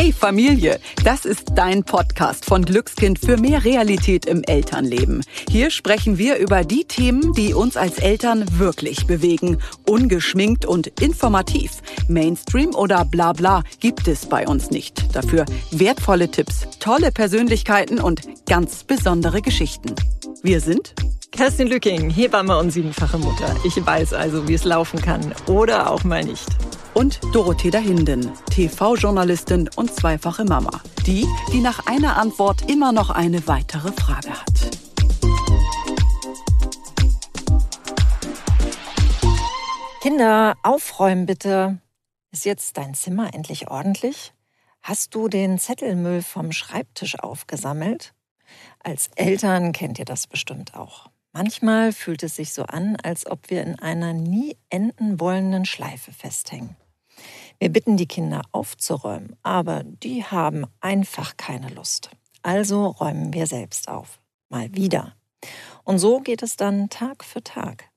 Hey Familie, das ist dein Podcast von Glückskind für mehr Realität im Elternleben. Hier sprechen wir über die Themen, die uns als Eltern wirklich bewegen. Ungeschminkt und informativ. Mainstream oder bla bla gibt es bei uns nicht. Dafür wertvolle Tipps, tolle Persönlichkeiten und ganz besondere Geschichten. Wir sind Kerstin Lücking, Hebamme und siebenfache Mutter. Ich weiß also, wie es laufen kann oder auch mal nicht und Dorothea Hinden, TV-Journalistin und zweifache Mama. Die, die nach einer Antwort immer noch eine weitere Frage hat. Kinder, aufräumen bitte. Ist jetzt dein Zimmer endlich ordentlich? Hast du den Zettelmüll vom Schreibtisch aufgesammelt? Als Eltern kennt ihr das bestimmt auch. Manchmal fühlt es sich so an, als ob wir in einer nie enden wollenden Schleife festhängen. Wir bitten die Kinder aufzuräumen, aber die haben einfach keine Lust. Also räumen wir selbst auf. Mal wieder. Und so geht es dann Tag für Tag.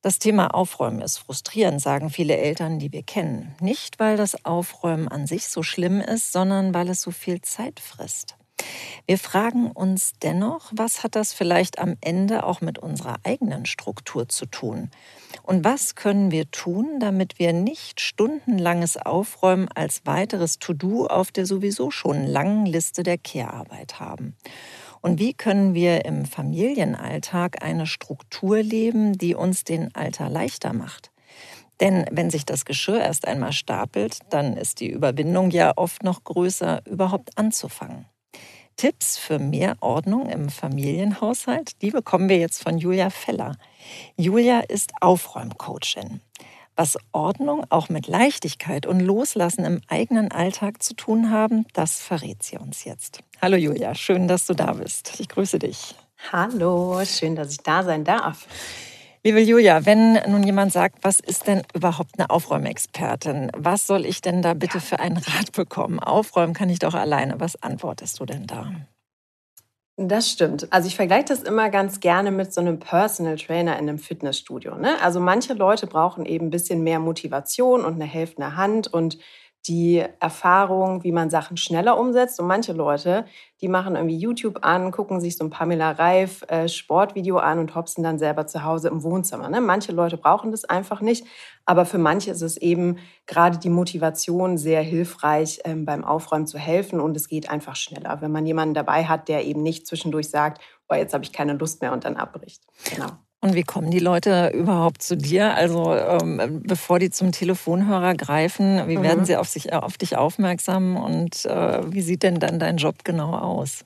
Das Thema Aufräumen ist frustrierend, sagen viele Eltern, die wir kennen. Nicht, weil das Aufräumen an sich so schlimm ist, sondern weil es so viel Zeit frisst. Wir fragen uns dennoch, was hat das vielleicht am Ende auch mit unserer eigenen Struktur zu tun? Und was können wir tun, damit wir nicht stundenlanges Aufräumen als weiteres To-Do auf der sowieso schon langen Liste der Care-Arbeit haben? Und wie können wir im Familienalltag eine Struktur leben, die uns den Alter leichter macht? Denn wenn sich das Geschirr erst einmal stapelt, dann ist die Überwindung ja oft noch größer, überhaupt anzufangen. Tipps für mehr Ordnung im Familienhaushalt, die bekommen wir jetzt von Julia Feller. Julia ist Aufräumcoachin. Was Ordnung auch mit Leichtigkeit und Loslassen im eigenen Alltag zu tun haben, das verrät sie uns jetzt. Hallo Julia, schön, dass du da bist. Ich grüße dich. Hallo, schön, dass ich da sein darf. Liebe Julia, wenn nun jemand sagt, was ist denn überhaupt eine Aufräumexpertin? Was soll ich denn da bitte für einen Rat bekommen? Aufräumen kann ich doch alleine. Was antwortest du denn da? Das stimmt. Also ich vergleiche das immer ganz gerne mit so einem Personal Trainer in einem Fitnessstudio. Ne? Also manche Leute brauchen eben ein bisschen mehr Motivation und eine helfende Hand und die Erfahrung, wie man Sachen schneller umsetzt. Und manche Leute, die machen irgendwie YouTube an, gucken sich so ein Pamela Reif äh, Sportvideo an und hopsen dann selber zu Hause im Wohnzimmer. Ne? Manche Leute brauchen das einfach nicht, aber für manche ist es eben gerade die Motivation sehr hilfreich, ähm, beim Aufräumen zu helfen und es geht einfach schneller, wenn man jemanden dabei hat, der eben nicht zwischendurch sagt, oh, jetzt habe ich keine Lust mehr und dann abbricht. Genau. Und wie kommen die Leute überhaupt zu dir? Also ähm, bevor die zum Telefonhörer greifen, wie mhm. werden sie auf, sich, auf dich aufmerksam und äh, wie sieht denn dann dein Job genau aus?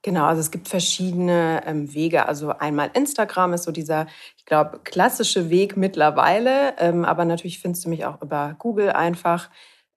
Genau, also es gibt verschiedene ähm, Wege. Also einmal Instagram ist so dieser, ich glaube, klassische Weg mittlerweile. Ähm, aber natürlich findest du mich auch über Google einfach.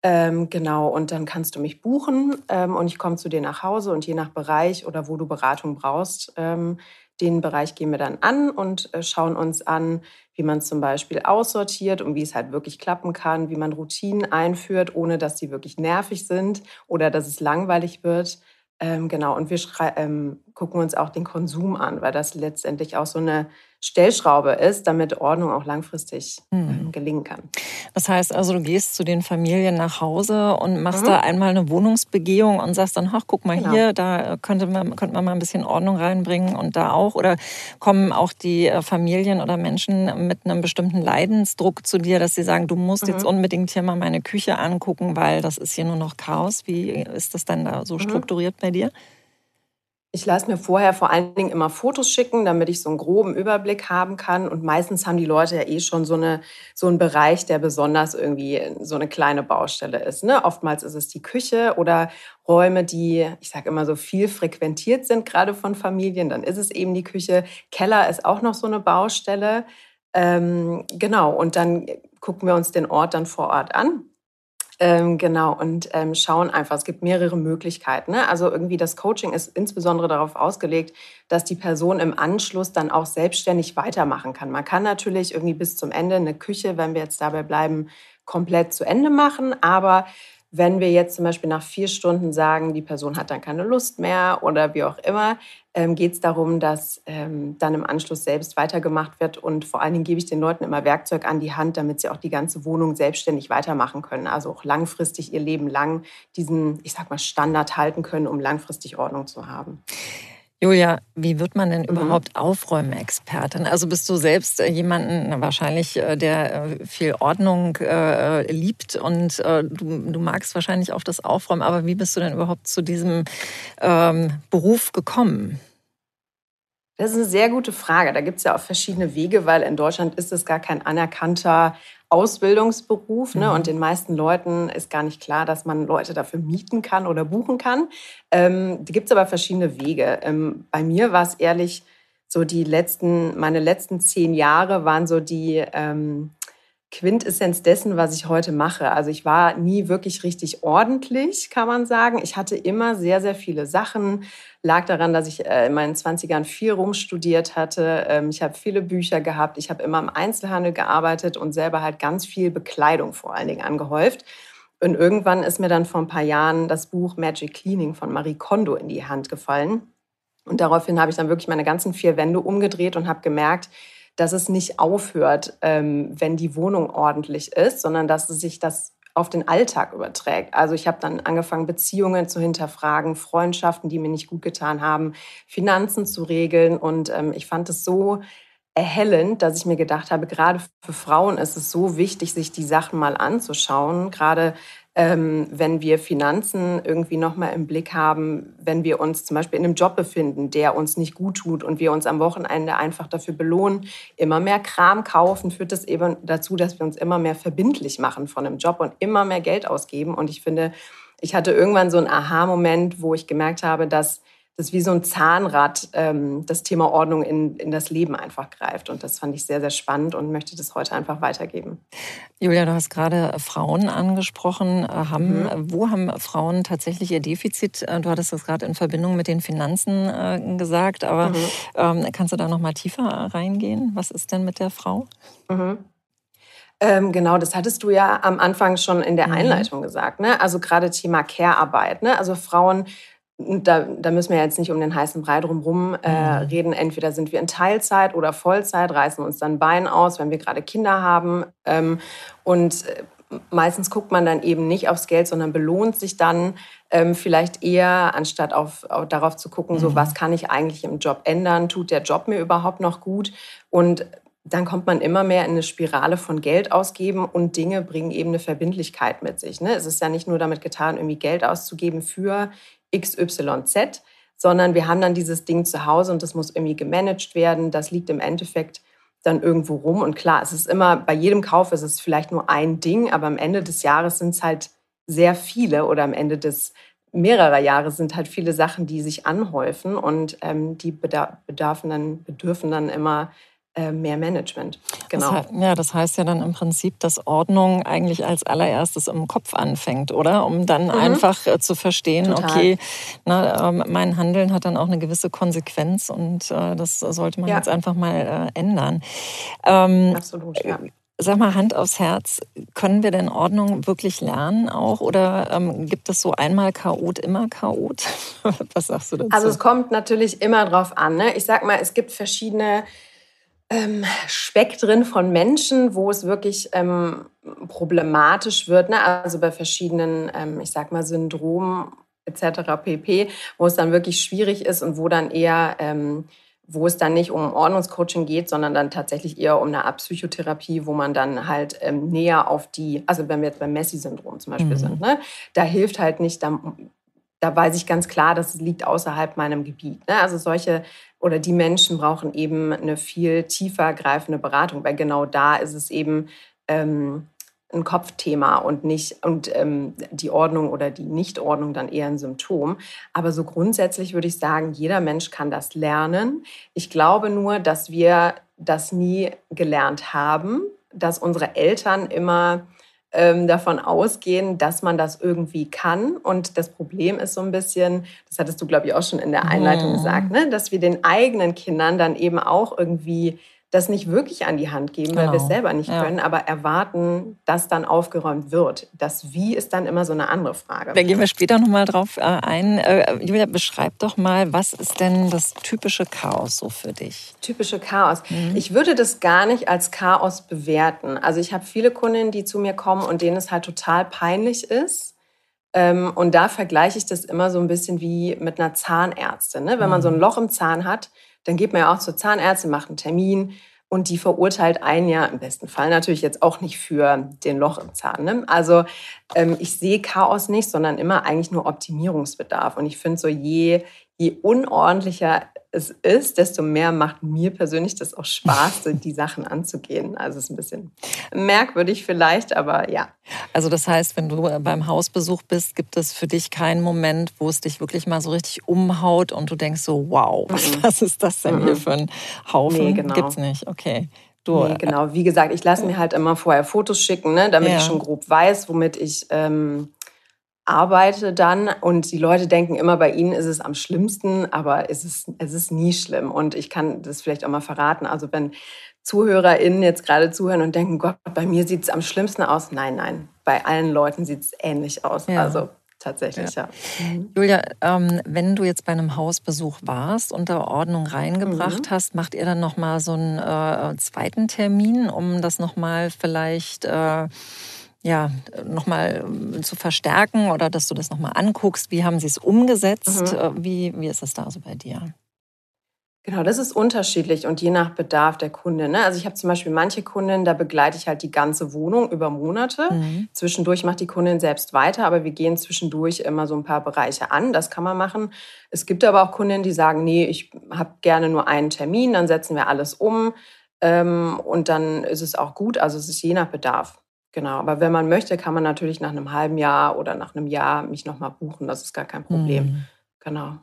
Ähm, genau, und dann kannst du mich buchen ähm, und ich komme zu dir nach Hause und je nach Bereich oder wo du Beratung brauchst, ähm, den Bereich gehen wir dann an und äh, schauen uns an, wie man zum Beispiel aussortiert und wie es halt wirklich klappen kann, wie man Routinen einführt, ohne dass die wirklich nervig sind oder dass es langweilig wird. Ähm, genau, und wir ähm, gucken uns auch den Konsum an, weil das letztendlich auch so eine Stellschraube ist, damit Ordnung auch langfristig mhm. gelingen kann. Das heißt also, du gehst zu den Familien nach Hause und machst mhm. da einmal eine Wohnungsbegehung und sagst dann, ach, guck mal genau. hier, da könnte man, könnte man mal ein bisschen Ordnung reinbringen und da auch. Oder kommen auch die äh, Familien oder Menschen mit einem bestimmten Leidensdruck zu dir, dass sie sagen, du musst mhm. jetzt unbedingt hier mal meine Küche angucken, weil das ist hier nur noch Chaos. Wie ist das dann da so mhm. strukturiert bei dir? Ich lasse mir vorher vor allen Dingen immer Fotos schicken, damit ich so einen groben Überblick haben kann. Und meistens haben die Leute ja eh schon so, eine, so einen Bereich, der besonders irgendwie so eine kleine Baustelle ist. Ne? Oftmals ist es die Küche oder Räume, die, ich sage immer so viel frequentiert sind, gerade von Familien. Dann ist es eben die Küche. Keller ist auch noch so eine Baustelle. Ähm, genau, und dann gucken wir uns den Ort dann vor Ort an ähm, genau, und ähm, schauen einfach, es gibt mehrere Möglichkeiten. Ne? Also irgendwie das Coaching ist insbesondere darauf ausgelegt, dass die Person im Anschluss dann auch selbstständig weitermachen kann. Man kann natürlich irgendwie bis zum Ende eine Küche, wenn wir jetzt dabei bleiben, komplett zu Ende machen, aber Wenn wir jetzt zum Beispiel nach vier Stunden sagen, die Person hat dann keine Lust mehr oder wie auch immer, ähm, geht es darum, dass ähm, dann im Anschluss selbst weitergemacht wird. Und vor allen Dingen gebe ich den Leuten immer Werkzeug an die Hand, damit sie auch die ganze Wohnung selbstständig weitermachen können. Also auch langfristig ihr Leben lang diesen, ich sag mal, Standard halten können, um langfristig Ordnung zu haben. Julia, wie wird man denn mhm. überhaupt Aufräumexpertin? Also bist du selbst äh, jemanden wahrscheinlich, äh, der äh, viel Ordnung äh, liebt und äh, du, du, magst wahrscheinlich auch das Aufräumen, aber wie bist du denn überhaupt zu diesem ähm, Beruf gekommen? Das ist eine sehr gute Frage. Da gibt es ja auch verschiedene Wege, weil in Deutschland ist es gar kein anerkannter Ausbildungsberuf. Ne? Mhm. Und den meisten Leuten ist gar nicht klar, dass man Leute dafür mieten kann oder buchen kann. Ähm, da gibt es aber verschiedene Wege. Ähm, bei mir war es ehrlich so die letzten, meine letzten zehn Jahre waren so die ähm, Quintessenz dessen, was ich heute mache. Also ich war nie wirklich richtig ordentlich, kann man sagen. Ich hatte immer sehr, sehr viele Sachen. Lag daran, dass ich äh, in meinen 20ern viel rumstudiert hatte. Ähm, ich habe viele Bücher gehabt. Ich habe immer im Einzelhandel gearbeitet und selber halt ganz viel Bekleidung vor allen Dingen angehäuft. Und irgendwann ist mir dann vor ein paar Jahren das Buch Magic Cleaning von Marie Kondo in die Hand gefallen. Und daraufhin habe ich dann wirklich meine ganzen vier Wände umgedreht und habe gemerkt, dass es nicht aufhört, ähm, wenn die Wohnung ordentlich ist, sondern dass sich das auf den Alltag überträgt. Also ich habe dann angefangen, Beziehungen zu hinterfragen, Freundschaften, die mir nicht gut getan haben, Finanzen zu regeln. Und ähm, ich fand es so erhellend, dass ich mir gedacht habe, gerade für Frauen ist es so wichtig, sich die Sachen mal anzuschauen. Gerade ähm, wenn wir Finanzen irgendwie nochmal im Blick haben, wenn wir uns zum Beispiel in einem Job befinden, der uns nicht gut tut und wir uns am Wochenende einfach dafür belohnen, immer mehr Kram kaufen, führt das eben dazu, dass wir uns immer mehr verbindlich machen von einem Job und immer mehr Geld ausgeben. Und ich finde, ich hatte irgendwann so einen Aha-Moment, wo ich gemerkt habe, dass das ist wie so ein Zahnrad, ähm, das Thema Ordnung in, in das Leben einfach greift. Und das fand ich sehr, sehr spannend und möchte das heute einfach weitergeben. Julia, du hast gerade Frauen angesprochen. Äh, haben, mhm. Wo haben Frauen tatsächlich ihr Defizit? Äh, du hattest das gerade in Verbindung mit den Finanzen äh, gesagt, aber mhm. ähm, kannst du da noch mal tiefer reingehen? Was ist denn mit der Frau? Mhm. Ähm, genau, das hattest du ja am Anfang schon in der mhm. Einleitung gesagt. Ne? Also gerade Thema Care-Arbeit. Ne? Also Frauen da, da, müssen wir jetzt nicht um den heißen Brei drumherum äh, mhm. reden. Entweder sind wir in Teilzeit oder Vollzeit, reißen uns dann Bein aus, wenn wir gerade Kinder haben. Ähm, und äh, meistens guckt man dann eben nicht aufs Geld, sondern belohnt sich dann ähm, vielleicht eher, anstatt auf, auf, darauf zu gucken, mhm. so was kann ich eigentlich im Job ändern? Tut der Job mir überhaupt noch gut? Und dann kommt man immer mehr in eine Spirale von Geld ausgeben und Dinge bringen eben eine Verbindlichkeit mit sich. Ne? Es ist ja nicht nur damit getan, irgendwie Geld auszugeben für XYZ, sondern wir haben dann dieses Ding zu Hause und das muss irgendwie gemanagt werden. Das liegt im Endeffekt dann irgendwo rum. Und klar, es ist immer, bei jedem Kauf ist es vielleicht nur ein Ding, aber am Ende des Jahres sind es halt sehr viele oder am Ende des mehrerer Jahre sind halt viele Sachen, die sich anhäufen und ähm, die bedarfen dann, bedürfen dann immer mehr Management. Genau. Das, ja, das heißt ja dann im Prinzip, dass Ordnung eigentlich als allererstes im Kopf anfängt, oder? Um dann mhm. einfach äh, zu verstehen, Total. okay, na, äh, mein Handeln hat dann auch eine gewisse Konsequenz und äh, das sollte man ja. jetzt einfach mal äh, ändern. Ähm, Absolut, ja. Sag mal, Hand aufs Herz, können wir denn Ordnung wirklich lernen auch? Oder ähm, gibt es so einmal Chaot, immer Chaot? Was sagst du dazu? Also es kommt natürlich immer drauf an. Ne? Ich sag mal, es gibt verschiedene ähm, Spektren von Menschen, wo es wirklich ähm, problematisch wird. Ne? Also bei verschiedenen, ähm, ich sag mal, Syndromen etc. pp., wo es dann wirklich schwierig ist und wo dann eher, ähm, wo es dann nicht um Ordnungscoaching geht, sondern dann tatsächlich eher um eine Art Psychotherapie, wo man dann halt ähm, näher auf die, also wenn wir jetzt beim Messi-Syndrom zum Beispiel mhm. sind, ne? da hilft halt nicht, da, da weiß ich ganz klar, dass es liegt außerhalb meinem Gebiet. Ne? Also solche oder die Menschen brauchen eben eine viel tiefer greifende Beratung, weil genau da ist es eben ähm, ein Kopfthema und nicht und ähm, die Ordnung oder die Nichtordnung dann eher ein Symptom. Aber so grundsätzlich würde ich sagen, jeder Mensch kann das lernen. Ich glaube nur, dass wir das nie gelernt haben, dass unsere Eltern immer ähm, davon ausgehen, dass man das irgendwie kann. Und das Problem ist so ein bisschen, das hattest du, glaube ich, auch schon in der Einleitung mhm. gesagt, ne? dass wir den eigenen Kindern dann eben auch irgendwie das nicht wirklich an die Hand geben, genau. weil wir es genau. selber nicht ja. können, aber erwarten, dass dann aufgeräumt wird. Das Wie ist dann immer so eine andere Frage. Da gehen wir später nochmal drauf äh, ein. Äh, Julia, beschreib doch mal, was ist denn das typische Chaos so für dich? Typische Chaos. Mhm. Ich würde das gar nicht als Chaos bewerten. Also ich habe viele Kundinnen, die zu mir kommen und denen es halt total peinlich ist. Ähm, und da vergleiche ich das immer so ein bisschen wie mit einer Zahnärztin. Ne? Wenn man so ein mhm. Loch im Zahn hat, dann geht man ja auch zur Zahnärztin, macht einen Termin und die verurteilt einen ja im besten Fall natürlich jetzt auch nicht für den Loch im Zahn. Ne? Also ähm, ich sehe Chaos nicht, sondern immer eigentlich nur Optimierungsbedarf. Und ich finde so, je, je unordentlicher es ist, desto mehr macht mir persönlich das auch Spaß, die Sachen anzugehen. Also es ist ein bisschen merkwürdig vielleicht, aber ja. Also das heißt, wenn du beim Hausbesuch bist, gibt es für dich keinen Moment, wo es dich wirklich mal so richtig umhaut und du denkst so, wow, mhm. was ist das denn mhm. hier für ein Haufen? Nee, genau. Gibt's nicht, okay. Du, nee, genau. Wie gesagt, ich lasse mir halt immer vorher Fotos schicken, ne, damit ja. ich schon grob weiß, womit ich ähm, arbeite dann und die Leute denken immer, bei ihnen ist es am schlimmsten, aber es ist, es ist nie schlimm. Und ich kann das vielleicht auch mal verraten. Also wenn ZuhörerInnen jetzt gerade zuhören und denken, Gott, bei mir sieht es am schlimmsten aus. Nein, nein, bei allen Leuten sieht es ähnlich aus. Ja. Also tatsächlich, ja. ja. Mhm. Julia, ähm, wenn du jetzt bei einem Hausbesuch warst und da Ordnung reingebracht mhm. hast, macht ihr dann nochmal so einen äh, zweiten Termin, um das nochmal vielleicht... Äh, ja, nochmal ähm, zu verstärken oder dass du das nochmal anguckst. Wie haben sie es umgesetzt? Mhm. Äh, wie, wie ist es da so bei dir? Genau, das ist unterschiedlich und je nach Bedarf der Kunde. Ne? Also ich habe zum Beispiel manche Kunden, da begleite ich halt die ganze Wohnung über Monate. Mhm. Zwischendurch macht die Kundin selbst weiter, aber wir gehen zwischendurch immer so ein paar Bereiche an. Das kann man machen. Es gibt aber auch Kunden, die sagen, nee, ich habe gerne nur einen Termin, dann setzen wir alles um ähm, und dann ist es auch gut. Also es ist je nach Bedarf. Genau, aber wenn man möchte, kann man natürlich nach einem halben Jahr oder nach einem Jahr mich nochmal buchen. Das ist gar kein Problem. Mhm. Genau.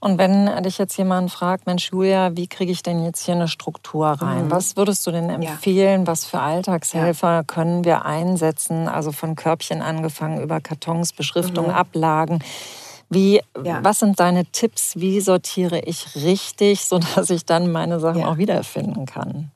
Und wenn dich jetzt jemand fragt, Mensch, Julia, wie kriege ich denn jetzt hier eine Struktur rein? Mhm. Was würdest du denn empfehlen? Ja. Was für Alltagshelfer ja. können wir einsetzen? Also von Körbchen angefangen über Kartons, Beschriftung, mhm. Ablagen. Wie, ja. Was sind deine Tipps? Wie sortiere ich richtig, sodass ich dann meine Sachen auch wiederfinden kann?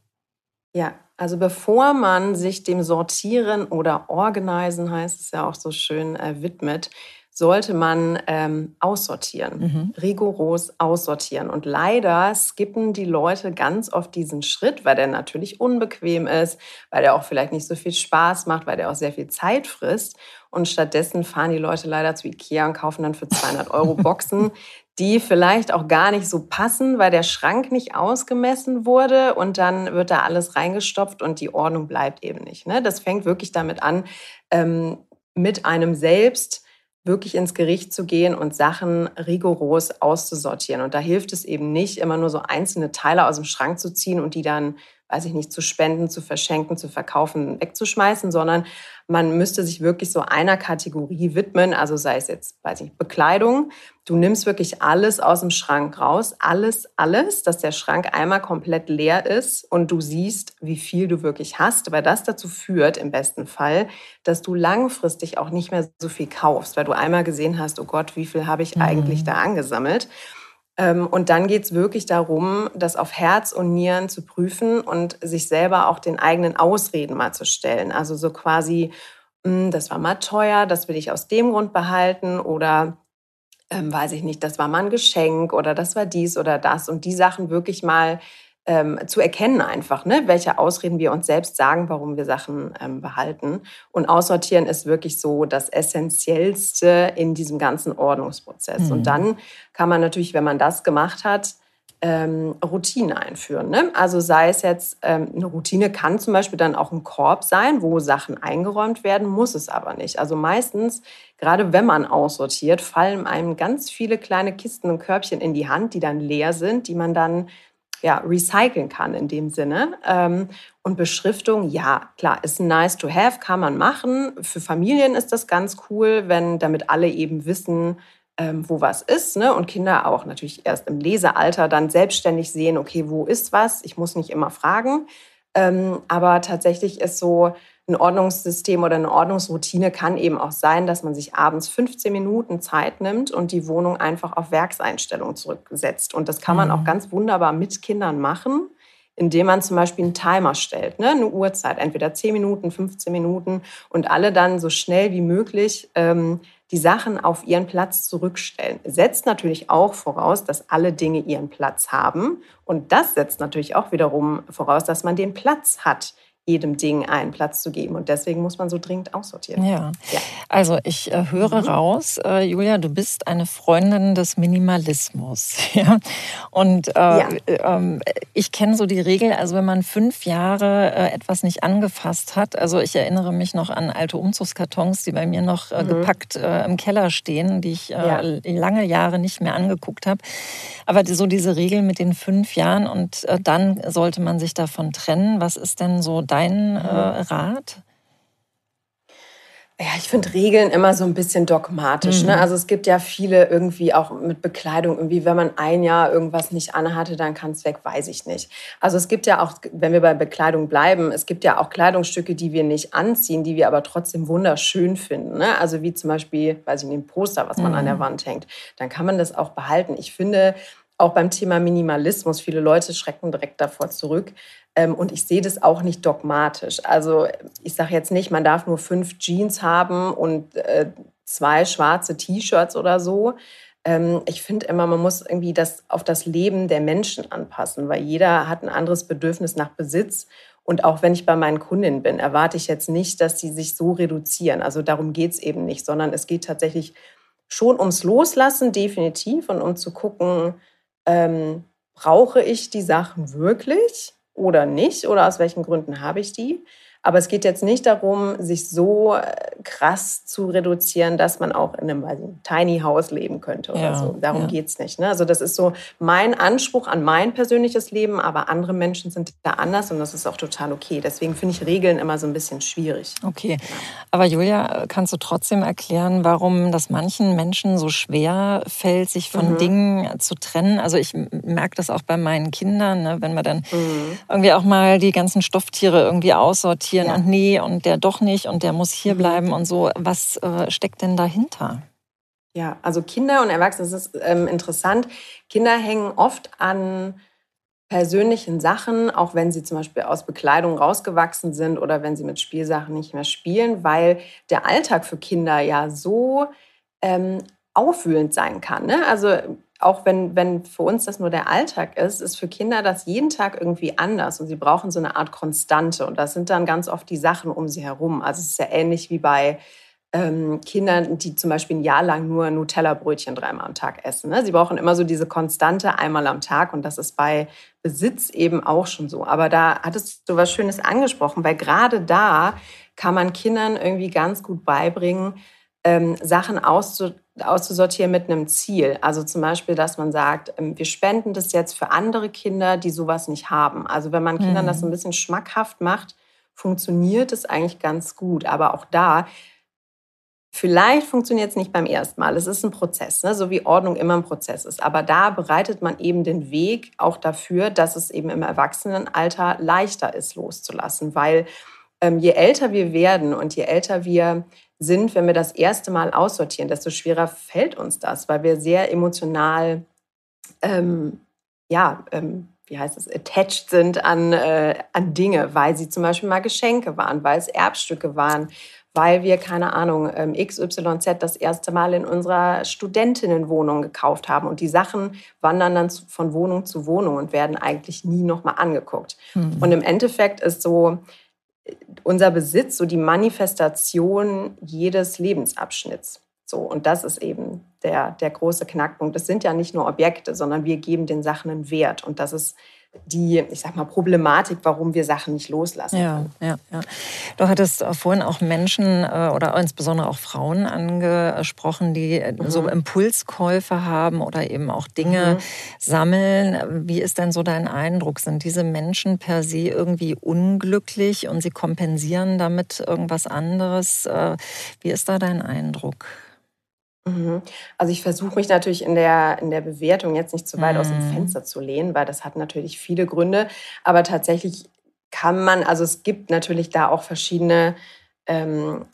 Ja, also bevor man sich dem Sortieren oder Organisen, heißt es ja auch so schön, äh, widmet, sollte man ähm, aussortieren, mhm. rigoros aussortieren. Und leider skippen die Leute ganz oft diesen Schritt, weil der natürlich unbequem ist, weil der auch vielleicht nicht so viel Spaß macht, weil der auch sehr viel Zeit frisst. Und stattdessen fahren die Leute leider zu Ikea und kaufen dann für 200 Euro Boxen, die vielleicht auch gar nicht so passen, weil der Schrank nicht ausgemessen wurde und dann wird da alles reingestopft und die Ordnung bleibt eben nicht. Ne? Das fängt wirklich damit an, ähm, mit einem selbst wirklich ins Gericht zu gehen und Sachen rigoros auszusortieren. Und da hilft es eben nicht, immer nur so einzelne Teile aus dem Schrank zu ziehen und die dann weiß ich nicht, zu spenden, zu verschenken, zu verkaufen, wegzuschmeißen, sondern man müsste sich wirklich so einer Kategorie widmen, also sei es jetzt, weiß ich Bekleidung. Du nimmst wirklich alles aus dem Schrank raus, alles, alles, dass der Schrank einmal komplett leer ist und du siehst, wie viel du wirklich hast, weil das dazu führt, im besten Fall, dass du langfristig auch nicht mehr so viel kaufst, weil du einmal gesehen hast, oh Gott, wie viel habe ich mhm. eigentlich da angesammelt. Ähm, und dann geht es wirklich darum, das auf Herz und Nieren zu prüfen und sich selber auch den eigenen Ausreden mal zu stellen. Also so quasi, hm, das war mal teuer, das will ich aus dem Grund behalten oder ähm, weiß ich nicht, das war mal ein Geschenk oder das war dies oder das und die Sachen wirklich mal ähm, zu erkennen einfach, ne? welche Ausreden wir uns selbst sagen, warum wir Sachen ähm, behalten. Und aussortieren ist wirklich so das Essentiellste in diesem ganzen Ordnungsprozess. Mhm. Und dann kann man natürlich, wenn man das gemacht hat, ähm, Routine einführen. Ne? Also sei es jetzt, ähm, eine Routine kann zum Beispiel dann auch ein Korb sein, wo Sachen eingeräumt werden, muss es aber nicht. Also meistens, gerade wenn man aussortiert, fallen einem ganz viele kleine Kisten und Körbchen in die Hand, die dann leer sind, die man dann ja, recyceln kann in dem Sinne. Ähm, und Beschriftung, ja, klar, ist nice to have, kann man machen. Für Familien ist das ganz cool, wenn damit alle eben wissen, ähm, wo was ist. Ne? Und Kinder auch natürlich erst im Lesealter dann selbstständig sehen, okay, wo ist was? Ich muss nicht immer fragen. Ähm, aber tatsächlich ist so, ein Ordnungssystem oder eine Ordnungsroutine kann eben auch sein, dass man sich abends 15 Minuten Zeit nimmt und die Wohnung einfach auf Werkseinstellung zurücksetzt. Und das kann man auch mhm. ganz wunderbar mit Kindern machen, indem man zum Beispiel einen Timer stellt, ne? eine Uhrzeit, entweder 10 Minuten, 15 Minuten und alle dann so schnell wie möglich ähm, die Sachen auf ihren Platz zurückstellen. Setzt natürlich auch voraus, dass alle Dinge ihren Platz haben. Und das setzt natürlich auch wiederum voraus, dass man den Platz hat, jedem Ding einen Platz zu geben. Und deswegen muss man so dringend aussortieren. Ja. ja. Also ich äh, höre mhm. raus, äh, Julia, du bist eine Freundin des Minimalismus. ja? Und äh, ja. Ähm, ich kenne so die Regel, also wenn man fünf Jahre äh, etwas nicht angefasst hat, also ich erinnere mich noch an alte Umzugskartons, die bei mir noch äh, mhm. gepackt äh, im Keller stehen, die ich ja. lange Jahre nicht mehr angeguckt habe. Aber so diese Regel mit den fünf Jahren und dann sollte man sich davon trennen. Was ist denn so dein äh, Rat? Ja, ich finde Regeln immer so ein bisschen dogmatisch. Ne? Mhm. Ne? Also es gibt ja viele irgendwie auch mit Bekleidung, irgendwie, wenn man ein Jahr irgendwas nicht anhatte, dann kann es weg, weiß ich nicht. Also es gibt ja auch, wenn wir bei Bekleidung bleiben, es gibt ja auch Kleidungsstücke, die wir nicht anziehen, die wir aber trotzdem wunderschön finden. Ne? Also wie zum Beispiel, weiß ich nicht, ein Poster, was man mhm. an der mhm. Wand hängt. Dann kann man das auch behalten. Ich finde, auch beim Thema Minimalismus, viele Leute schrecken direkt davor zurück. Ähm, und ich sehe das auch nicht dogmatisch. Also ich sage jetzt nicht, man darf nur fünf Jeans haben und äh, zwei schwarze T-Shirts oder so. Ähm, ich finde immer, man muss irgendwie das auf das Leben der Menschen anpassen, weil jeder hat ein anderes Bedürfnis nach Besitz. Und auch wenn ich bei meinen Kundinnen bin, erwarte ich jetzt nicht, dass sie sich so reduzieren. Also darum geht es eben nicht, sondern es geht tatsächlich schon ums Loslassen, definitiv, und um zu gucken, ähm, brauche ich die Sachen wirklich? oder nicht oder aus welchen Gründen habe ich die. Aber es geht jetzt nicht darum, sich so äh, krass zu reduzieren, dass man auch in einem, also Tiny House leben könnte oder ja, so. Darum ja. geht es nicht. Ne? Also das ist so mein Anspruch an mein persönliches Leben, aber andere Menschen sind da anders und das ist auch total okay. Deswegen finde ich Regeln immer so ein bisschen schwierig. Okay. Aber Julia, kannst du trotzdem erklären, warum das manchen Menschen so schwer fällt, sich von mhm. Dingen zu trennen? Also ich merke das auch bei meinen Kindern, ne? wenn wir dann mhm. irgendwie auch mal die ganzen Stofftiere irgendwie aussortieren akzeptieren ja. und nee und der doch nicht und der muss hier mhm. bleiben und so. Was äh, steckt denn dahinter? Ja, also Kinder und Erwachsene, das ist ähm, interessant. Kinder hängen oft an persönlichen Sachen, auch wenn sie zum Beispiel aus Bekleidung rausgewachsen sind oder wenn sie mit Spielsachen nicht mehr spielen, weil der Alltag für Kinder ja so ähm, aufwühlend sein kann. Ne? Also auch wenn, wenn für uns das nur der Alltag ist, ist für Kinder das jeden Tag irgendwie anders und sie brauchen so eine Art Konstante und das sind dann ganz oft die Sachen um sie herum. Also es ist ja ähnlich wie bei ähm, Kindern, die zum Beispiel ein Jahr lang nur Nutella-Brötchen dreimal am Tag essen. Ne? Sie brauchen immer so diese Konstante einmal am Tag und das ist bei Besitz eben auch schon so. Aber da hattest du was Schönes angesprochen, weil gerade da kann man Kindern irgendwie ganz gut beibringen, ähm, Sachen auszu auszusortieren mit einem Ziel. Also zum Beispiel, dass man sagt, ähm, wir spenden das jetzt für andere Kinder, die sowas nicht haben. Also wenn man Kindern mhm. das ein bisschen schmackhaft macht, funktioniert es eigentlich ganz gut. Aber auch da, vielleicht funktioniert es nicht beim ersten Mal. Es ist ein Prozess, ne? so wie Ordnung immer ein Prozess ist. Aber da bereitet man eben den Weg auch dafür, dass es eben im Erwachsenenalter leichter ist, loszulassen. Weil ähm, je älter wir werden und je älter wir sind, wenn wir das erste Mal aussortieren, desto schwerer fällt uns das, weil wir sehr emotional, ähm, ja, ähm, wie heißt es, attached sind an, äh, an Dinge, weil sie zum Beispiel mal Geschenke waren, weil es Erbstücke waren, weil wir, keine Ahnung, ähm, XYZ das erste Mal in unserer Studentinnenwohnung gekauft haben. Und die Sachen wandern dann von Wohnung zu Wohnung und werden eigentlich nie nochmal angeguckt. Mhm. Und im Endeffekt ist so, unser Besitz so die Manifestation jedes Lebensabschnitts. So, und das ist eben der, der große Knackpunkt. Es sind ja nicht nur Objekte, sondern wir geben den Sachen einen Wert. Und das ist die, ich sag mal, Problematik, warum wir Sachen nicht loslassen. Ja, ja, ja. Du hattest vorhin auch Menschen äh, oder insbesondere auch Frauen angesprochen, die äh, mhm. so Impulskäufe haben oder eben auch Dinge mhm. sammeln. Wie ist denn so dein Eindruck? Sind diese Menschen per se irgendwie unglücklich und sie kompensieren damit irgendwas anderes? Äh, wie ist da dein Eindruck? Mhm. Also ich versuche mich natürlich in der, in der Bewertung jetzt nicht zu weit mhm. aus dem mhm. Fenster zu lehnen, weil das hat natürlich viele Gründe. Aber tatsächlich kann man, also es gibt natürlich da auch verschiedene ähm,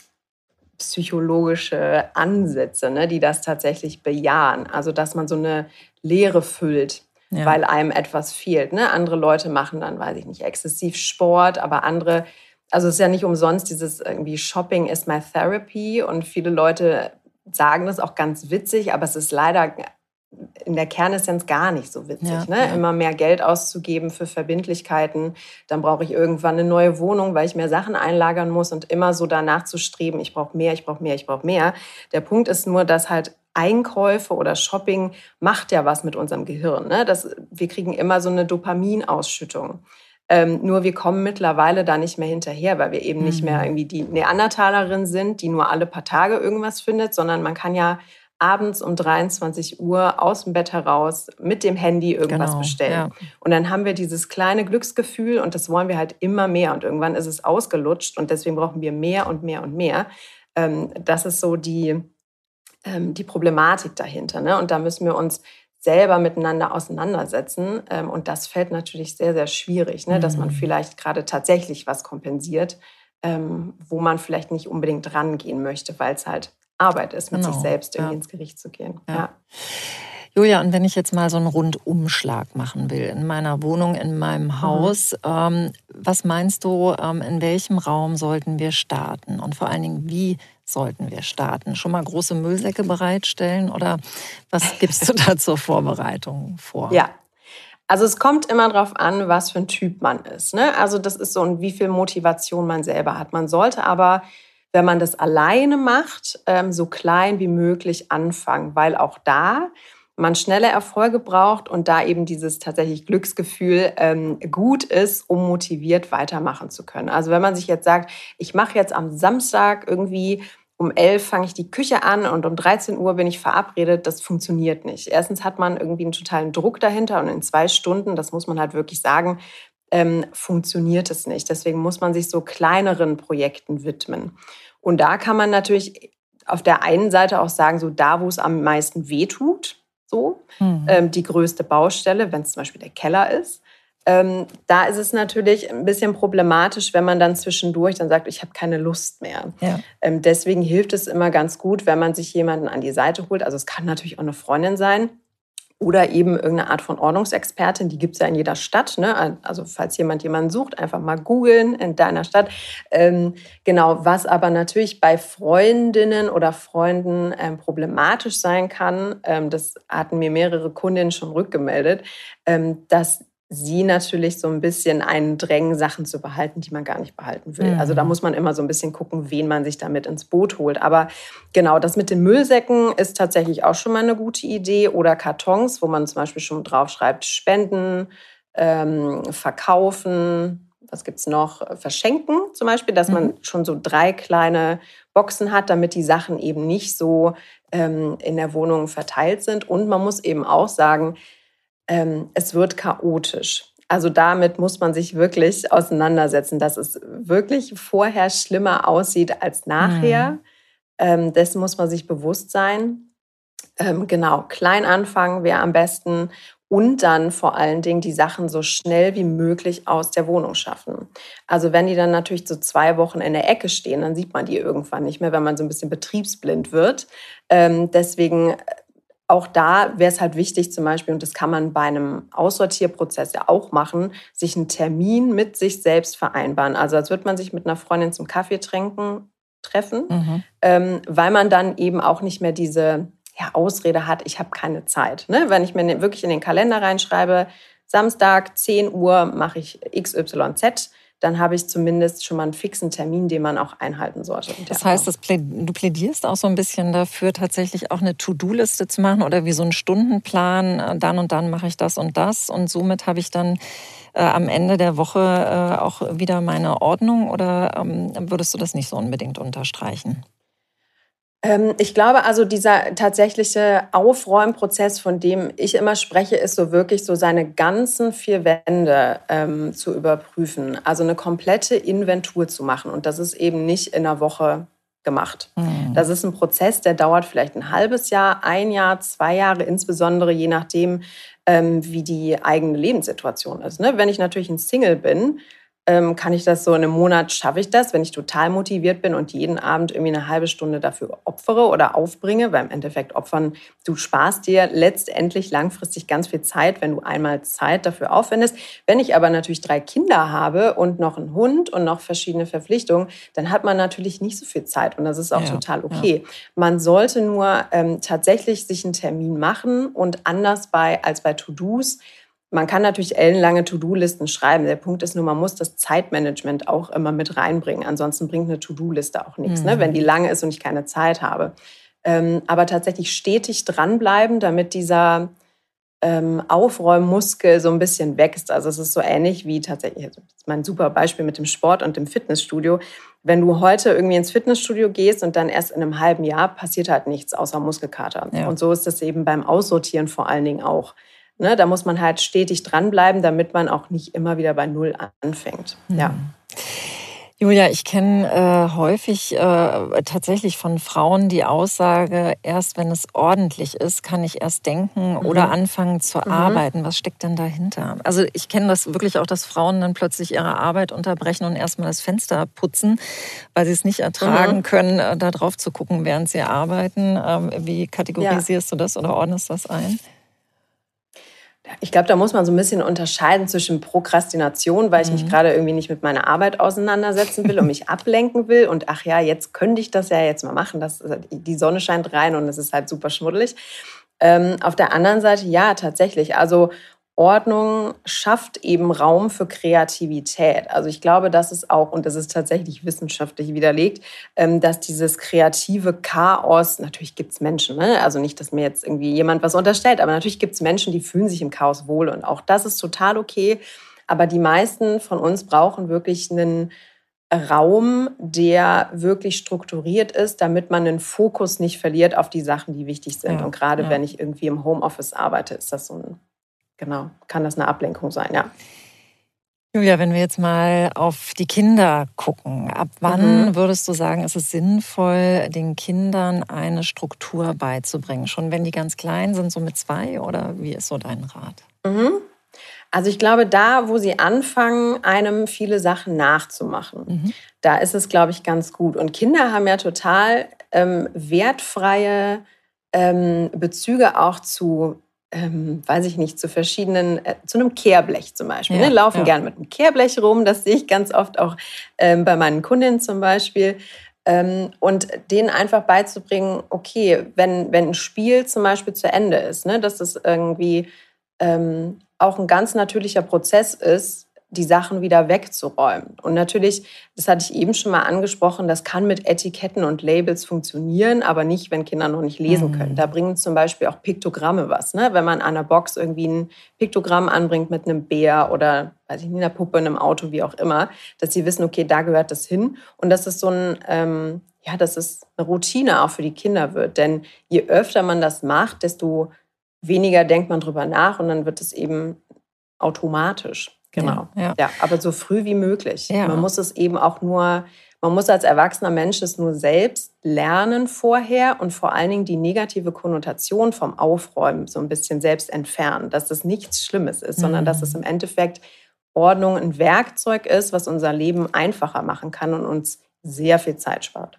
psychologische Ansätze, ne, die das tatsächlich bejahen. Also dass man so eine Leere füllt ja. weil einem etwas fehlt. Ne? Andere Leute machen dann, weiß ich nicht, exzessiv Sport, aber andere, also es ist ja nicht umsonst dieses irgendwie Shopping is my therapy und viele Leute sagen das auch ganz witzig, aber es ist leider in der Kernessenz gar nicht so witzig. Ja, ne? Ja. Immer mehr Geld auszugeben für Verbindlichkeiten. Dann brauche ich irgendwann eine neue Wohnung, weil ich mehr Sachen einlagern muss und immer so danach zu streben, ich brauche mehr, ich brauche mehr, ich brauche mehr. Der Punkt ist nur, dass halt Einkäufe oder Shopping macht ja was mit unserem Gehirn. Ne? Das, wir kriegen immer so eine Dopaminausschüttung. Ähm, nur wir kommen mittlerweile da nicht mehr hinterher, weil wir eben mhm. nicht mehr irgendwie die Neandertalerin sind, die nur alle paar Tage irgendwas findet, sondern man kann ja abends um 23 Uhr aus dem Bett heraus mit dem Handy irgendwas genau, bestellen. Ja. Und dann haben wir dieses kleine Glücksgefühl und das wollen wir halt immer mehr. Und irgendwann ist es ausgelutscht und deswegen brauchen wir mehr und mehr und mehr. Ähm, das ist so die, ähm, die Problematik dahinter. Ne? Und da müssen wir uns selber miteinander auseinandersetzen. Ähm, und das fällt natürlich sehr, sehr schwierig, ne? dass man mhm. vielleicht gerade tatsächlich was kompensiert, wo man vielleicht nicht unbedingt rangehen möchte, weil es halt Arbeit ist, mit genau. sich selbst irgendwie ja. ins Gericht zu gehen. Ja. ja. Julia, und wenn ich jetzt mal so einen Rundumschlag machen will in meiner Wohnung, in meinem mhm. Haus, mhm. ähm, was meinst du, ähm, in welchem Raum sollten wir starten? Und vor allen Dingen, wie sollten wir starten? Schon mal große Müllsäcke bereitstellen oder was gibst du da zur Vorbereitung vor? Ja, also es kommt immer darauf an, was für ein Typ man ist. Ne? Also das ist so und wie viel Motivation man selber hat. Man sollte aber wenn man das alleine macht, ähm, so klein wie möglich anfangen, weil auch da man schnelle Erfolge braucht und da eben dieses tatsächlich Glücksgefühl ähm, gut ist, um motiviert weitermachen zu können. Also wenn man sich jetzt sagt, ich mache jetzt am Samstag irgendwie um 11 fange ich die Küche an und um 13 Uhr bin ich verabredet, das funktioniert nicht. Erstens hat man irgendwie einen totalen Druck dahinter und in zwei Stunden, das muss man halt wirklich sagen, ähm, funktioniert es nicht. Deswegen muss man sich so kleineren Projekten widmen. Und da kann man natürlich auf der einen Seite auch sagen, so da, wo es am meisten wehtut, so mhm. ähm, die größte Baustelle, wenn es zum Beispiel der Keller ist. Ähm, da ist es natürlich ein bisschen problematisch, wenn man dann zwischendurch dann sagt, ich habe keine Lust mehr. Ja. Ähm, deswegen hilft es immer ganz gut, wenn man sich jemanden an die Seite holt. Also es kann natürlich auch eine Freundin sein, oder eben irgendeine Art von Ordnungsexpertin, die gibt es ja in jeder Stadt. Ne? Also falls jemand jemanden sucht, einfach mal googeln in deiner Stadt. Ähm, genau, was aber natürlich bei Freundinnen oder Freunden ähm, problematisch sein kann, ähm, das hatten mir mehrere Kundinnen schon rückgemeldet, ähm, dass sie natürlich so ein bisschen einen drängen, Sachen zu behalten, die man gar nicht behalten will. Mhm. Also da mhm. muss man immer so ein bisschen gucken, wen man sich damit ins Boot holt. Aber genau, das mit den Müllsäcken ist tatsächlich auch schon mal eine gute Idee. Oder Kartons, wo man zum Beispiel schon draufschreibt, spenden, ähm, verkaufen, was gibt's noch? Verschenken zum Beispiel, dass mhm. man schon so drei kleine Boxen hat, damit die Sachen eben nicht so ähm, in der Wohnung verteilt sind. Und man muss eben auch sagen, ähm, es wird chaotisch. Also damit muss man sich wirklich auseinandersetzen, dass es wirklich vorher schlimmer aussieht als nachher. Mhm. Ähm, dessen muss man sich bewusst sein. Ähm, genau, klein anfangen wäre am besten und dann vor allen Dingen die Sachen so schnell wie möglich aus der Wohnung schaffen. Also wenn die dann natürlich so zwei Wochen in der Ecke stehen, dann sieht man die irgendwann nicht mehr, wenn man so ein bisschen betriebsblind wird. Ähm, deswegen auch da wäre es halt wichtig zum Beispiel, und das kann man bei einem Aussortierprozess ja auch machen, sich einen Termin mit sich selbst vereinbaren. Also als würde man sich mit einer Freundin zum Kaffee trinken, treffen, mhm. ähm, weil man dann eben auch nicht mehr diese ja, Ausrede hat, ich habe keine Zeit. Ne? Wenn ich mir ne, wirklich in den Kalender reinschreibe, Samstag 10 Uhr mache ich XYZ, dann habe ich zumindest schon mal einen fixen Termin, den man auch einhalten sollte. Das heißt, das du plädierst auch so ein bisschen dafür, tatsächlich auch eine To-Do-Liste zu machen oder wie so einen Stundenplan, äh, dann und dann mache ich das und das und somit habe ich dann äh, am Ende der Woche äh, auch wieder meine Ordnung oder ähm, würdest du das nicht so unbedingt unterstreichen? Ähm, ich glaube also, dieser tatsächliche Aufräumprozess, von dem ich immer spreche, ist so wirklich so seine ganzen vier Wände ähm, zu überprüfen. Also eine komplette Inventur zu machen. Und das ist eben nicht in einer Woche gemacht. Mhm. Das ist ein Prozess, der dauert vielleicht ein halbes Jahr, ein Jahr, zwei Jahre, insbesondere je nachdem, ähm, wie die eigene Lebenssituation ist. Ne? Wenn ich natürlich ein Single bin, kann ich das so in einem Monat, schaffe ich das, wenn ich total motiviert bin und jeden Abend irgendwie eine halbe Stunde dafür opfere oder aufbringe, weil im Endeffekt opfern, du sparst dir letztendlich langfristig ganz viel Zeit, wenn du einmal Zeit dafür aufwendest. Wenn ich aber natürlich drei Kinder habe und noch einen Hund und noch verschiedene Verpflichtungen, dann hat man natürlich nicht so viel Zeit und das ist auch ja, total okay. Ja. Man sollte nur ähm, tatsächlich sich einen Termin machen und anders bei als bei To-Dos man kann natürlich ellenlange To-Do-Listen schreiben. Der Punkt ist nur, man muss das Zeitmanagement auch immer mit reinbringen. Ansonsten bringt eine To-Do-Liste auch nichts, ne? mhm. ne? wenn die lange ist und ich keine Zeit habe. Ähm, aber tatsächlich stetig dranbleiben, damit dieser ähm, Aufräummuskel so ein bisschen wächst. Also es ist so ähnlich wie tatsächlich, also das ist mein super Beispiel mit dem Sport und dem Fitnessstudio. Wenn du heute irgendwie ins Fitnessstudio gehst und dann erst in einem halben Jahr passiert halt nichts außer Muskelkater. Ja. Und so ist es eben beim Aussortieren vor allen Dingen auch. Ne, da muss man halt stetig dranbleiben, damit man auch nicht immer wieder bei Null anfängt. Mhm. Ja. Julia, ich kenne äh, häufig äh, tatsächlich von Frauen die Aussage, erst wenn es ordentlich ist, kann ich erst denken mhm. oder anfangen zu mhm. arbeiten. Was steckt denn dahinter? Also ich kenne das wirklich auch, dass Frauen dann plötzlich ihre Arbeit unterbrechen und erstmal das Fenster putzen, weil sie es nicht ertragen mhm. können, äh, da drauf zu gucken, während sie arbeiten. Ähm, wie kategorisierst ja. du das oder ordnest das ein? Ich glaube, da muss man so ein bisschen unterscheiden zwischen Prokrastination, weil ich mich mhm. gerade irgendwie nicht mit meiner Arbeit auseinandersetzen will und mich ablenken will. Und ach ja, jetzt könnte ich das ja jetzt mal machen. Das, die Sonne scheint rein und es ist halt super schmuddelig. Ähm, auf der anderen Seite, ja, tatsächlich. Also Ordnung schafft eben Raum für Kreativität. Also ich glaube, das ist auch, und das ist tatsächlich wissenschaftlich widerlegt, ähm, dass dieses kreative Chaos, natürlich gibt es Menschen, ne? also nicht, dass mir jetzt irgendwie jemand was unterstellt, aber natürlich gibt es Menschen, die fühlen sich im Chaos wohl und auch das ist total okay. Aber die meisten von uns brauchen wirklich einen Raum, der wirklich strukturiert ist, damit man den Fokus nicht verliert auf die Sachen, die wichtig sind. Ja, und gerade ja. wenn ich irgendwie im Homeoffice arbeite, ist das so ein genau, kann das eine Ablenkung sein, ja. Julia, wenn wir jetzt mal auf die Kinder gucken, ab wann mhm. würdest du sagen, ist es sinnvoll, den Kindern eine Struktur beizubringen? Schon wenn die ganz klein sind, so mit zwei, oder wie ist so dein Rat? Mhm. Also ich glaube, da, wo sie anfangen, einem viele Sachen nachzumachen, mhm. da ist es, glaube ich, ganz gut. Und Kinder haben ja total ähm, wertfreie ähm, Bezüge auch zu ähm, weiß ich nicht, zu verschiedenen, äh, zu einem Kehrblech zum Beispiel. Ja, ne? Laufen ja. gern mit einem Kehrblech rum, das sehe ich ganz oft auch ähm, bei meinen Kundinnen zum Beispiel. Ähm, und denen einfach beizubringen, okay, wenn, wenn ein Spiel zum Beispiel zu Ende ist, ne, dass es irgendwie ähm, auch ein ganz natürlicher Prozess ist, die Sachen wieder wegzuräumen. Und natürlich, das hatte ich eben schon mal angesprochen, das kann mit Etiketten und Labels funktionieren, aber nicht, wenn Kinder noch nicht lesen können. Mhm. Da bringen zum Beispiel auch Piktogramme was. Ne? Wenn man an einer Box irgendwie ein Piktogramm anbringt mit einem Bär oder weiß ich nicht, einer Puppe, einem Auto, wie auch immer, dass sie wissen, okay, da gehört das hin. Und das ist so ein, ähm, ja, das ist eine Routine auch für die Kinder wird. Denn je öfter man das macht, desto weniger denkt man drüber nach und dann wird es eben automatisch. Genau. Ja, ja. aber so früh wie möglich. Ja. Man muss es eben auch nur, man muss als erwachsener Mensch es nur selbst lernen vorher und vor allen Dingen die negative Konnotation vom Aufräumen so ein bisschen selbst entfernen, dass das nichts Schlimmes ist, mhm. sondern dass es mhm. im Endeffekt Ordnung ein Werkzeug ist, was unser Leben einfacher machen kann und uns sehr viel Zeit spart.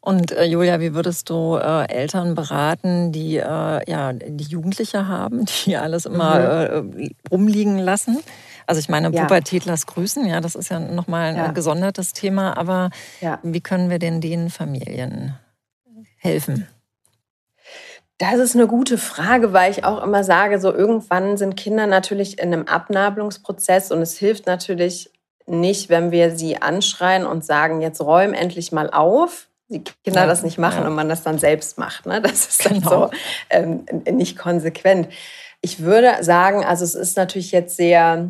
Und äh, Julia, wie würdest du äh, Eltern beraten, die äh, ja die Jugendliche haben, die alles immer mhm. Äh, rumliegen lassen? Also ich meine, ja. Pubertät lass grüßen, ja, das ist ja nochmal ein ja. gesondertes Thema, aber ja. wie können wir denn den Familien helfen? Das ist eine gute Frage, weil ich auch immer sage, so irgendwann sind Kinder natürlich in einem Abnabelungsprozess und es hilft natürlich nicht, wenn wir sie anschreien und sagen, jetzt räum endlich mal auf, die Kinder ja, das nicht machen ja. und man das dann selbst macht. Ne? Das ist genau. dann so ähm, nicht konsequent. Ich würde sagen, also es ist natürlich jetzt sehr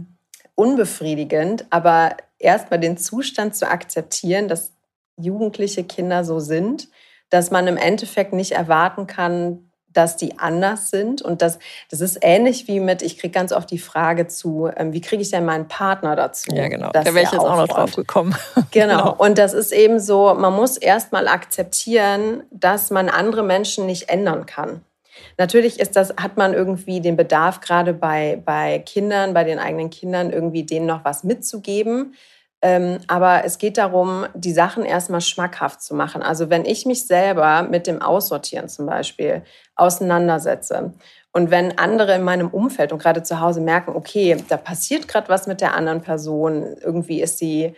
unbefriedigend, aber erstmal den Zustand zu akzeptieren, dass jugendliche Kinder so sind, dass man im Endeffekt nicht erwarten kann, dass die anders sind. Und das, das ist ähnlich wie mit, ich kriege ganz oft die Frage zu, ähm, wie kriege ich denn meinen Partner dazu? Ja, genau. Da wäre ich jetzt auch noch drauf gekommen. Genau. genau. Und das ist eben so, man muss erstmal akzeptieren, dass man andere Menschen nicht ändern kann. Natürlich ist das, hat man irgendwie den Bedarf, gerade bei, bei Kindern, bei den eigenen Kindern, irgendwie denen noch was mitzugeben. Ähm, aber es geht darum, die Sachen erstmal schmackhaft zu machen. Also wenn ich mich selber mit dem Aussortieren zum Beispiel auseinandersetze und wenn andere in meinem Umfeld und gerade zu Hause merken, okay, da passiert gerade was mit der anderen Person, irgendwie ist sie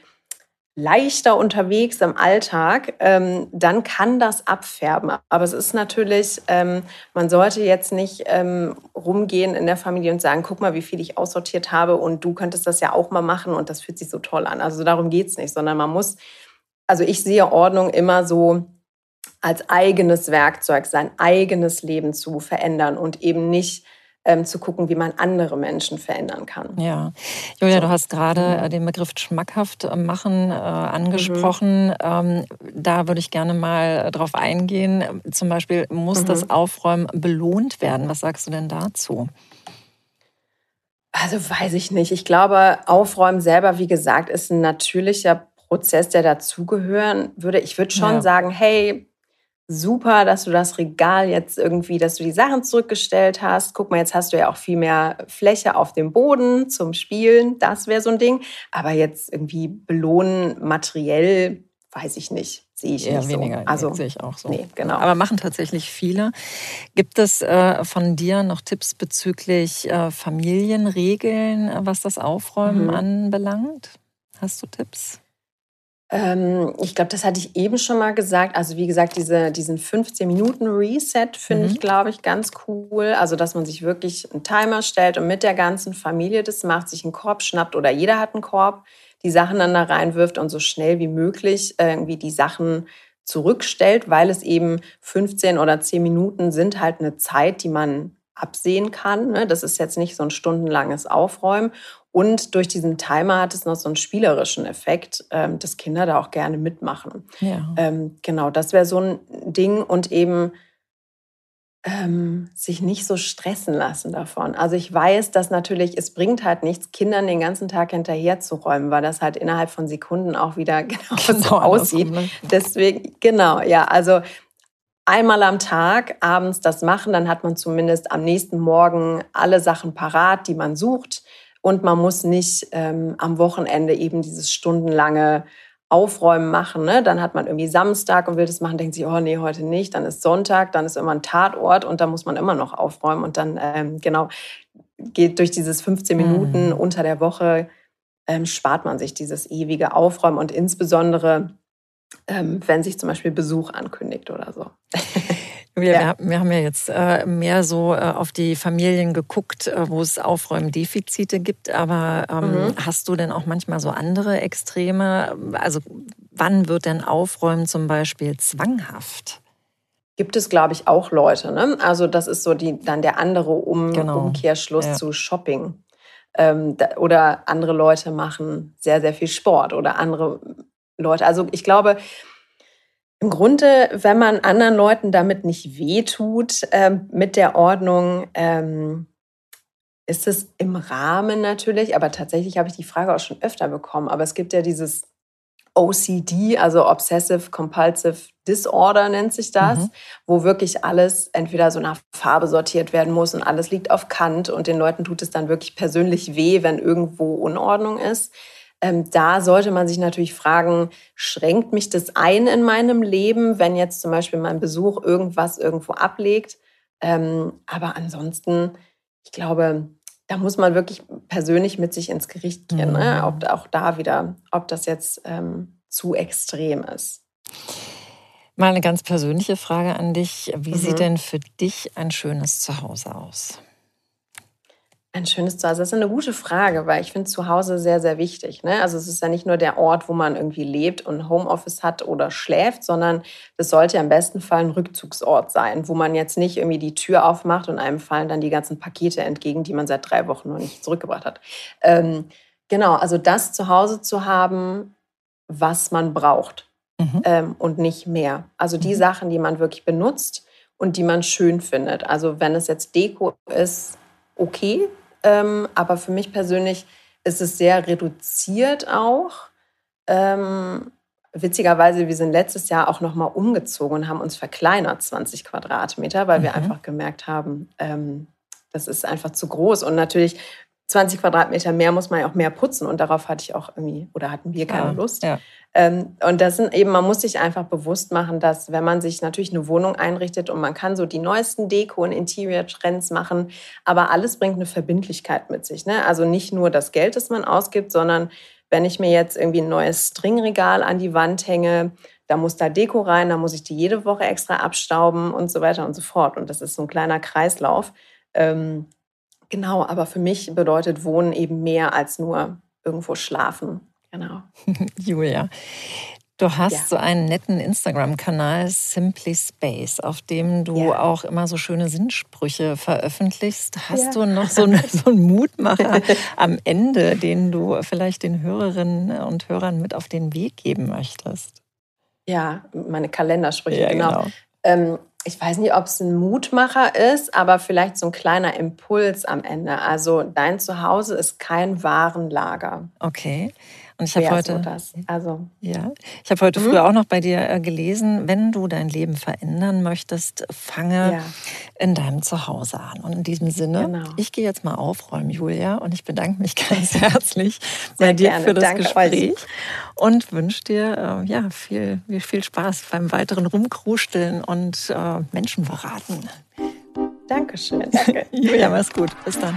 leichter unterwegs im Alltag, ähm, dann kann das abfärben. Aber es ist natürlich, ähm, man sollte jetzt nicht ähm, rumgehen in der Familie und sagen, guck mal, wie viel ich aussortiert habe und du könntest das ja auch mal machen und das fühlt sich so toll an. Also darum geht's nicht, sondern man muss, also ich sehe Ordnung immer so als eigenes Werkzeug, sein eigenes Leben zu verändern und eben nicht ähm, zu gucken, wie man andere Menschen verändern kann. Ja, Julia, so. du hast gerade mhm. Äh, den Begriff schmackhaft äh, machen äh, angesprochen. Mhm. Ähm, da würde ich gerne mal drauf eingehen. Zum Beispiel muss mhm. das Aufräumen belohnt werden. Was sagst du denn dazu? Also weiß ich nicht. Ich glaube, Aufräumen selber, wie gesagt, ist ein natürlicher Prozess, der dazugehören würde. Ich würde schon ja. sagen, hey, super, dass du das Regal jetzt irgendwie, dass du die Sachen zurückgestellt hast. Guck mal, jetzt hast du ja auch viel mehr Fläche auf dem Boden zum Spielen. Das wäre so ein Ding. Aber jetzt irgendwie belohnen materiell, weiß ich nicht. Sehe ich Eher nicht weniger, so. Also, sehe ich auch so. Nee, genau. Aber machen tatsächlich viele. Gibt es äh, von dir noch Tipps bezüglich äh, Familienregeln, was das Aufräumen mhm. anbelangt? Hast du Tipps? Ähm, ich glaube, das hatte ich eben schon mal gesagt. Also wie gesagt, diese, diesen 15 Minuten Reset finde mhm. ich, glaube ich, ganz cool. Also dass man sich wirklich einen Timer stellt und mit der ganzen Familie das macht, sich einen Korb schnappt oder jeder hat einen Korb, die Sachen dann da reinwirft und so schnell wie möglich irgendwie die Sachen zurückstellt, weil es eben 15 oder 10 Minuten sind halt eine Zeit, die man absehen kann. Ne? Das ist jetzt nicht so ein stundenlanges Aufräumen. Und durch diesen Timer hat es noch so einen spielerischen Effekt, ähm, dass Kinder da auch gerne mitmachen. Ja. Ähm, genau, das wäre so ein Ding und eben ähm, sich nicht so stressen lassen davon. Also ich weiß, dass natürlich, es bringt halt nichts, Kindern den ganzen Tag hinterherzuräumen, weil das halt innerhalb von Sekunden auch wieder genau, genau so aussieht. Ne? Deswegen, genau, ja, also einmal am Tag abends das machen, dann hat man zumindest am nächsten Morgen alle Sachen parat, die man sucht und man muss nicht ähm, am Wochenende eben dieses stundenlange Aufräumen machen. Ne? Dann hat man irgendwie Samstag und will das machen, denkt sich, oh nee, heute nicht. Dann ist Sonntag, dann ist immer ein Tatort und da muss man immer noch aufräumen. Und dann, ähm, genau, geht durch dieses 15 Minuten mhm. unter der Woche, ähm, spart man sich dieses ewige Aufräumen und insbesondere, ähm, wenn sich zum Beispiel Besuch ankündigt oder so. Wir, ja. wir, haben ja jetzt äh, mehr so äh, auf die Familien geguckt, äh, wo es Aufräumdefizite gibt. Aber ähm, mhm. hast du denn auch manchmal so andere Extreme? Also wann wird denn Aufräumen zum Beispiel zwanghaft? Gibt es, glaube ich, auch Leute. Ne? Also das ist so die, dann der andere um, genau. Umkehrschluss ja. zu Shopping. Ähm, da, oder andere Leute machen sehr, sehr viel Sport oder andere Leute. Also ich glaube, im Grunde, wenn man anderen Leuten damit nicht wehtut, ähm, mit der Ordnung, ähm, ist es im Rahmen natürlich, aber tatsächlich habe ich die Frage auch schon öfter bekommen. Aber es gibt ja dieses OCD, also Obsessive Compulsive Disorder nennt sich das, mhm. wo wirklich alles entweder so nach Farbe sortiert werden muss und alles liegt auf Kant und den Leuten tut es dann wirklich persönlich weh, wenn irgendwo Unordnung ist. Ähm, da sollte man sich natürlich fragen, schränkt mich das ein in meinem Leben, wenn jetzt zum Beispiel mein Besuch irgendwas irgendwo ablegt? Ähm, aber ansonsten, ich glaube, da muss man wirklich persönlich mit sich ins Gericht gehen, ne? mhm. ne? ob auch da wieder, ob das jetzt ähm, zu extrem ist. Mal eine ganz persönliche Frage an dich. Wie mhm. sieht denn für dich ein schönes Zuhause aus? Ein schönes Zuhause. Das ist eine gute Frage, weil ich finde Zuhause sehr, sehr wichtig. Ne? Also es ist ja nicht nur der Ort, wo man irgendwie lebt und Homeoffice hat oder schläft, sondern es sollte ja im besten Fall ein Rückzugsort sein, wo man jetzt nicht irgendwie die Tür aufmacht und einem fallen dann die ganzen Pakete entgegen, die man seit drei Wochen noch nicht zurückgebracht hat. Ähm, genau, also das Zuhause zu haben, was man braucht mhm. ähm, und nicht mehr. Also die mhm. Sachen, die man wirklich benutzt und die man schön findet. Also wenn es jetzt Deko ist, okay, ähm, aber für mich persönlich ist es sehr reduziert auch. Ähm, witzigerweise, wir sind letztes Jahr auch noch mal umgezogen und haben uns verkleinert, 20 Quadratmeter, weil mhm. wir einfach gemerkt haben, ähm, das ist einfach zu groß. Und natürlich 20 Quadratmeter mehr muss man ja auch mehr putzen und darauf hatte ich auch irgendwie oder hatten wir keine Ja, Lust. ja. Ähm, und das sind eben, man muss sich einfach bewusst machen, dass wenn man sich natürlich eine Wohnung einrichtet und man kann so die neuesten Deko- und Interior-Trends machen, aber alles bringt eine Verbindlichkeit mit sich. Ne? Also nicht nur das Geld, das man ausgibt, sondern wenn ich mir jetzt irgendwie ein neues Stringregal an die Wand hänge, da muss da Deko rein, da muss ich die jede Woche extra abstauben und so weiter und so fort. Und das ist so ein kleiner Kreislauf. Ähm, genau, aber für mich bedeutet Wohnen eben mehr als nur irgendwo schlafen. Genau. Julia, du hast Ja. so einen netten Instagram-Kanal Simply Space, auf dem du Ja. auch immer so schöne Sinnsprüche veröffentlichst. Hast Ja. du noch so, eine, so einen Mutmacher am Ende, den du vielleicht den Hörerinnen und Hörern mit auf den Weg geben möchtest? Ja, meine Kalendersprüche, genau. genau. Ähm, ich weiß nicht, ob es ein Mutmacher ist, aber vielleicht so ein kleiner Impuls am Ende. Also dein Zuhause ist kein Warenlager. Okay. Und ich habe heute, so. Also ja, ich habe heute Mhm. früher auch noch bei dir äh, gelesen, wenn du dein Leben verändern möchtest, fange ja, in deinem Zuhause an. Und in diesem Sinne, Genau. ich gehe jetzt mal aufräumen, Julia, und ich bedanke mich ganz herzlich Sehr bei dir gerne. für das Danke Gespräch und wünsche dir äh, ja, viel, viel Spaß beim weiteren Rumkrusteln und äh, Menschen beraten. Dankeschön. Danke. Julia, mach's gut. Bis dann.